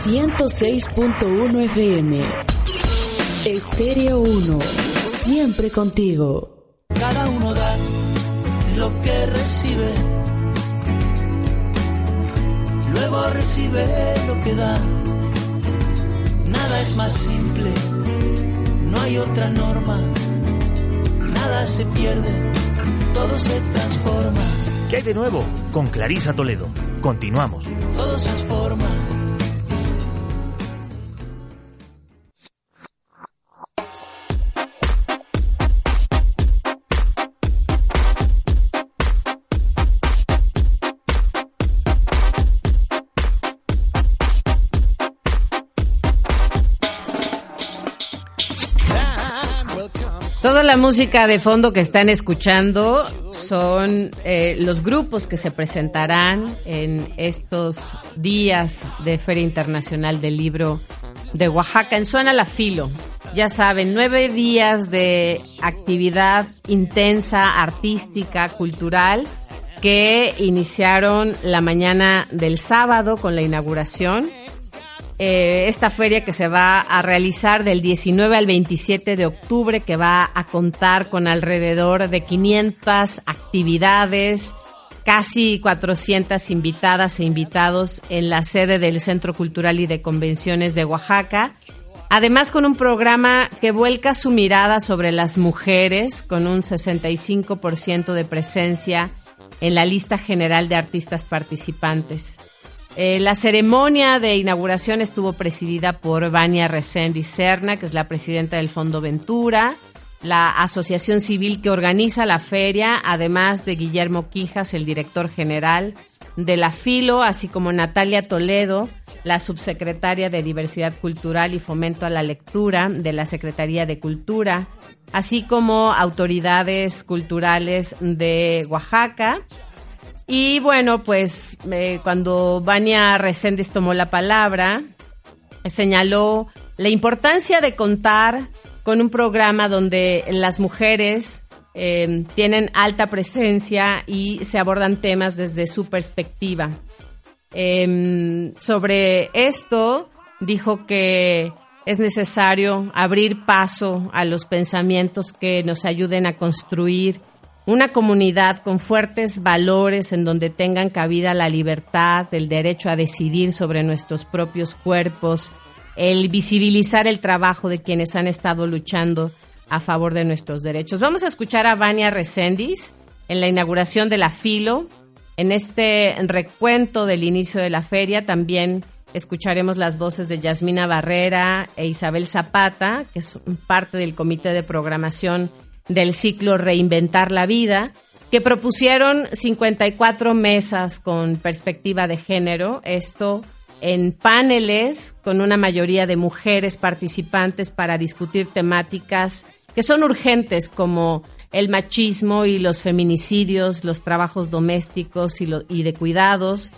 106.1 FM. Estéreo 1. Siempre contigo. Cada uno da lo que recibe. Luego recibe lo que da. Nada es más simple. No hay otra norma. Nada se pierde. Todo se transforma. ¿Qué hay de nuevo? Con Clarisa Toledo. Continuamos. Todo se transforma. La música de fondo que están escuchando son eh, los grupos que se presentarán en estos días de Feria Internacional del Libro de Oaxaca en Suena la Filo. Ya saben, nueve días de actividad intensa, artística, cultural, que iniciaron la mañana del sábado con la inauguración eh, esta feria que se va a realizar del 19 al 27 de octubre, que va a contar con alrededor de 500 actividades, casi 400 invitadas e invitados en la sede del Centro Cultural y de Convenciones de Oaxaca. Además, con un programa que vuelca su mirada sobre las mujeres, con un 65% de presencia en la lista general de artistas participantes. Eh, la ceremonia de inauguración estuvo presidida por Vania Resendi Serna, que es la presidenta del Fondo Ventura, la asociación civil que organiza la feria, además de Guillermo Quijas, el director general de la Filo, así como Natalia Toledo, la subsecretaria de Diversidad Cultural y Fomento a la Lectura de la Secretaría de Cultura, así como autoridades culturales de Oaxaca y bueno, pues eh, cuando Vania Reséndez tomó la palabra, señaló la importancia de contar con un programa donde las mujeres eh, tienen alta presencia y se abordan temas desde su perspectiva. Em, sobre esto, dijo que es necesario abrir paso a los pensamientos que nos ayuden a construir una comunidad con fuertes valores en donde tengan cabida la libertad, el derecho a decidir sobre nuestros propios cuerpos, el visibilizar el trabajo de quienes han estado luchando a favor de nuestros derechos. Vamos a escuchar a Vania Recendis en la inauguración de la Filo. En este recuento del inicio de la feria también escucharemos las voces de Yasmina Barrera e Isabel Zapata, que es parte del comité de programación del ciclo Reinventar la Vida, que propusieron 54 mesas con perspectiva de género, esto en paneles con una mayoría de mujeres participantes para discutir temáticas que son urgentes como el machismo y los feminicidios, los trabajos domésticos y, de cuidados.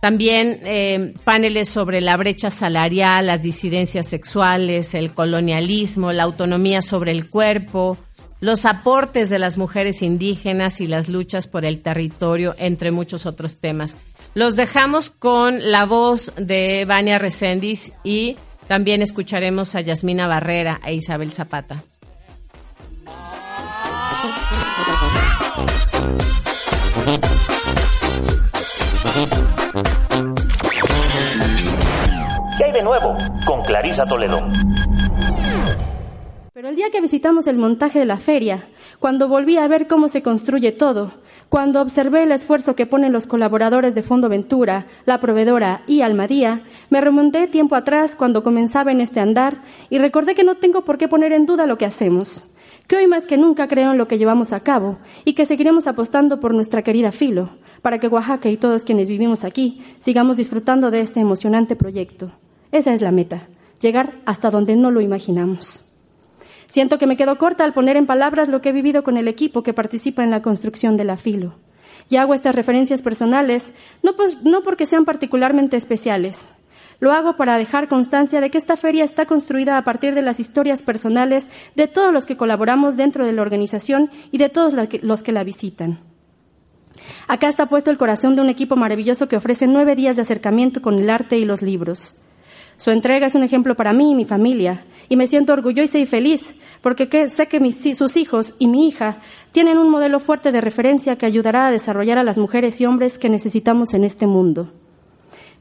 También eh, paneles sobre la brecha salarial, las disidencias sexuales, el colonialismo, la autonomía sobre el cuerpo, los aportes de las mujeres indígenas y las luchas por el territorio, entre muchos otros temas. Los dejamos con la voz de Vania Recendis y también escucharemos a Yasmina Barrera e Isabel Zapata. ¿Qué hay de nuevo? Con Clarisa Toledo. Pero el día que visitamos el montaje de la feria, cuando volví a ver cómo se construye todo, cuando observé el esfuerzo que ponen los colaboradores de Fondo Ventura, la proveedora y Almadía, me remonté tiempo atrás cuando comenzaba en este andar y recordé que no tengo por qué poner en duda lo que hacemos, que hoy más que nunca creo en lo que llevamos a cabo y que seguiremos apostando por nuestra querida Filo, para que Oaxaca y todos quienes vivimos aquí sigamos disfrutando de este emocionante proyecto. Esa es la meta, llegar hasta donde no lo imaginamos. Siento que me quedo corta al poner en palabras lo que he vivido con el equipo que participa en la construcción de la filo. Y hago estas referencias personales no, pues, no porque sean particularmente especiales. Lo hago para dejar constancia de que esta feria está construida a partir de las historias personales de todos los que colaboramos dentro de la organización y de todos los que la visitan. Acá está puesto el corazón de un equipo maravilloso que ofrece nueve días de acercamiento con el arte y los libros. Su entrega es un ejemplo para mí y mi familia, y me siento orgullosa y feliz porque sé que sus hijos y mi hija tienen un modelo fuerte de referencia que ayudará a desarrollar a las mujeres y hombres que necesitamos en este mundo.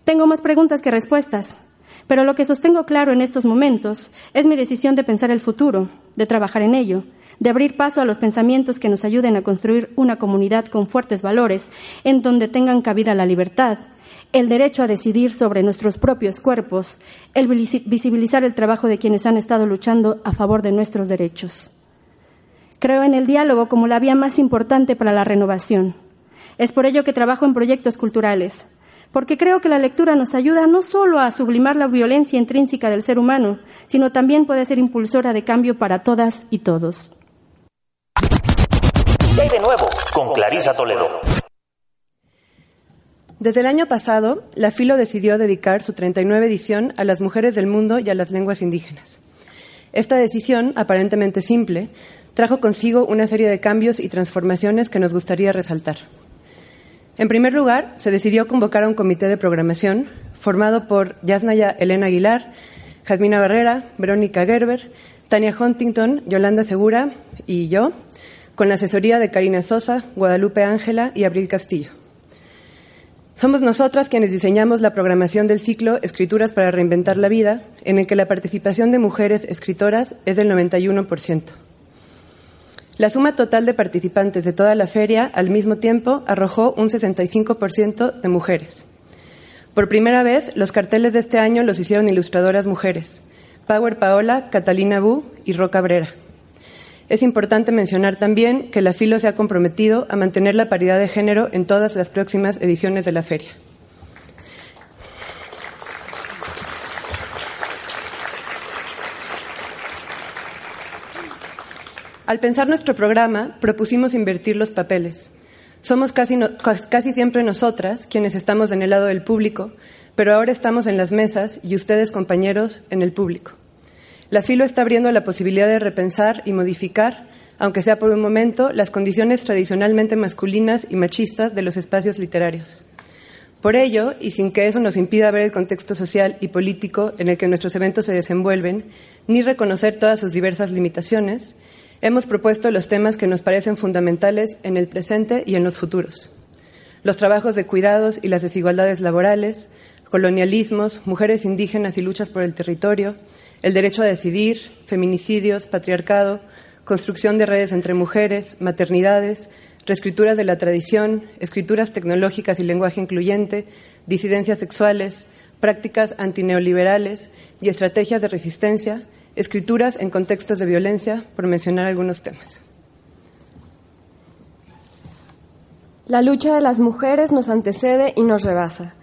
Tengo más preguntas que respuestas, pero lo que sostengo claro en estos momentos es mi decisión de pensar el futuro, de trabajar en ello, de abrir paso a los pensamientos que nos ayuden a construir una comunidad con fuertes valores, en donde tengan cabida la libertad, el derecho a decidir sobre nuestros propios cuerpos, el visibilizar el trabajo de quienes han estado luchando a favor de nuestros derechos. Creo en el diálogo como la vía más importante para la renovación. Es por ello que trabajo en proyectos culturales, porque creo que la lectura nos ayuda no solo a sublimar la violencia intrínseca del ser humano, sino también puede ser impulsora de cambio para todas y todos. ¿Qué hay de nuevo? Con Clarisa Toledo. Desde el año pasado, la Filo decidió dedicar su 39 edición a las mujeres del mundo y a las lenguas indígenas. Esta decisión, aparentemente simple, trajo consigo una serie de cambios y transformaciones que nos gustaría resaltar. En primer lugar, se decidió convocar a un comité de programación formado por Yasnaya Elena Aguilar, Jasmina Barrera, Verónica Gerber, Tania Huntington, Yolanda Segura y yo, con la asesoría de Karina Sosa, Guadalupe Ángela y Abril Castillo. Somos nosotras quienes diseñamos la programación del ciclo Escrituras para Reinventar la Vida, en el que la participación de mujeres escritoras es del 91%. La suma total de participantes de toda la feria al mismo tiempo arrojó un 65% de mujeres. Por primera vez, los carteles de este año los hicieron ilustradoras mujeres, Power Paola, Catalina Bu y Roca Brera. Es importante mencionar también que la FILO se ha comprometido a mantener la paridad de género en todas las próximas ediciones de la feria. Al pensar nuestro programa, propusimos invertir los papeles. Somos casi, casi, siempre nosotras quienes estamos en el lado del público, pero ahora estamos en las mesas y ustedes, compañeros, en el público. La FILO está abriendo la posibilidad de repensar y modificar, aunque sea por un momento, las condiciones tradicionalmente masculinas y machistas de los espacios literarios. Por ello, y sin que eso nos impida ver el contexto social y político en el que nuestros eventos se desenvuelven, ni reconocer todas sus diversas limitaciones, hemos propuesto los temas que nos parecen fundamentales en el presente y en los futuros. Los trabajos de cuidados y las desigualdades laborales, colonialismos, mujeres indígenas y luchas por el territorio, el derecho a decidir, feminicidios, patriarcado, construcción de redes entre mujeres, maternidades, reescrituras de la tradición, escrituras tecnológicas y lenguaje incluyente, disidencias sexuales, prácticas antineoliberales y estrategias de resistencia, escrituras en contextos de violencia, por mencionar algunos temas. La lucha de las mujeres nos antecede y nos rebasa.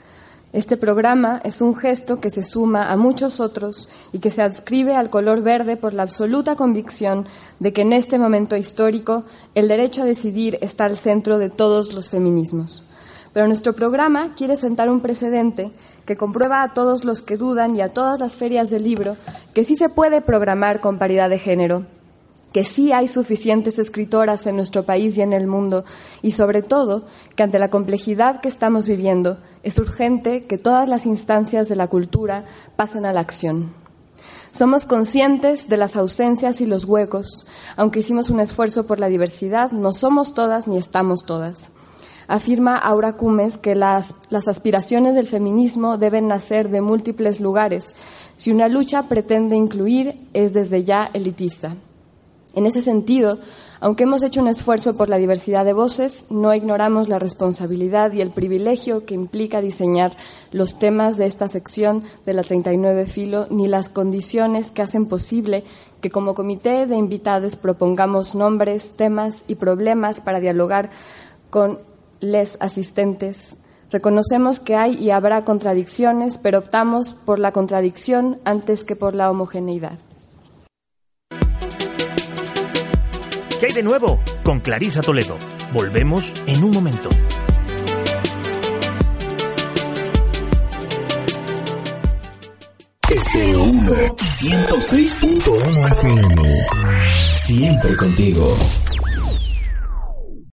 Este programa es un gesto que se suma a muchos otros y que se adscribe al color verde por la absoluta convicción de que en este momento histórico el derecho a decidir está al centro de todos los feminismos. Pero nuestro programa quiere sentar un precedente que comprueba a todos los que dudan y a todas las ferias del libro que sí se puede programar con paridad de género que sí hay suficientes escritoras en nuestro país y en el mundo, y sobre todo que ante la complejidad que estamos viviendo es urgente que todas las instancias de la cultura pasen a la acción. Somos conscientes de las ausencias y los huecos. Aunque hicimos un esfuerzo por la diversidad, no somos todas ni estamos todas. Afirma Aura Cumes que las, las aspiraciones del feminismo deben nacer de múltiples lugares. Si una lucha pretende incluir, es desde ya elitista. En ese sentido, aunque hemos hecho un esfuerzo por la diversidad de voces, no ignoramos la responsabilidad y el privilegio que implica diseñar los temas de esta sección de la 39 Filo, ni las condiciones que hacen posible que como comité de invitados propongamos nombres, temas y problemas para dialogar con les asistentes. Reconocemos que hay y habrá contradicciones, pero optamos por la contradicción antes que por la homogeneidad. ¿Qué hay de nuevo? Con Clarisa Toledo. Volvemos en un momento. Estéreo 1, 106.1 FM. Siempre contigo.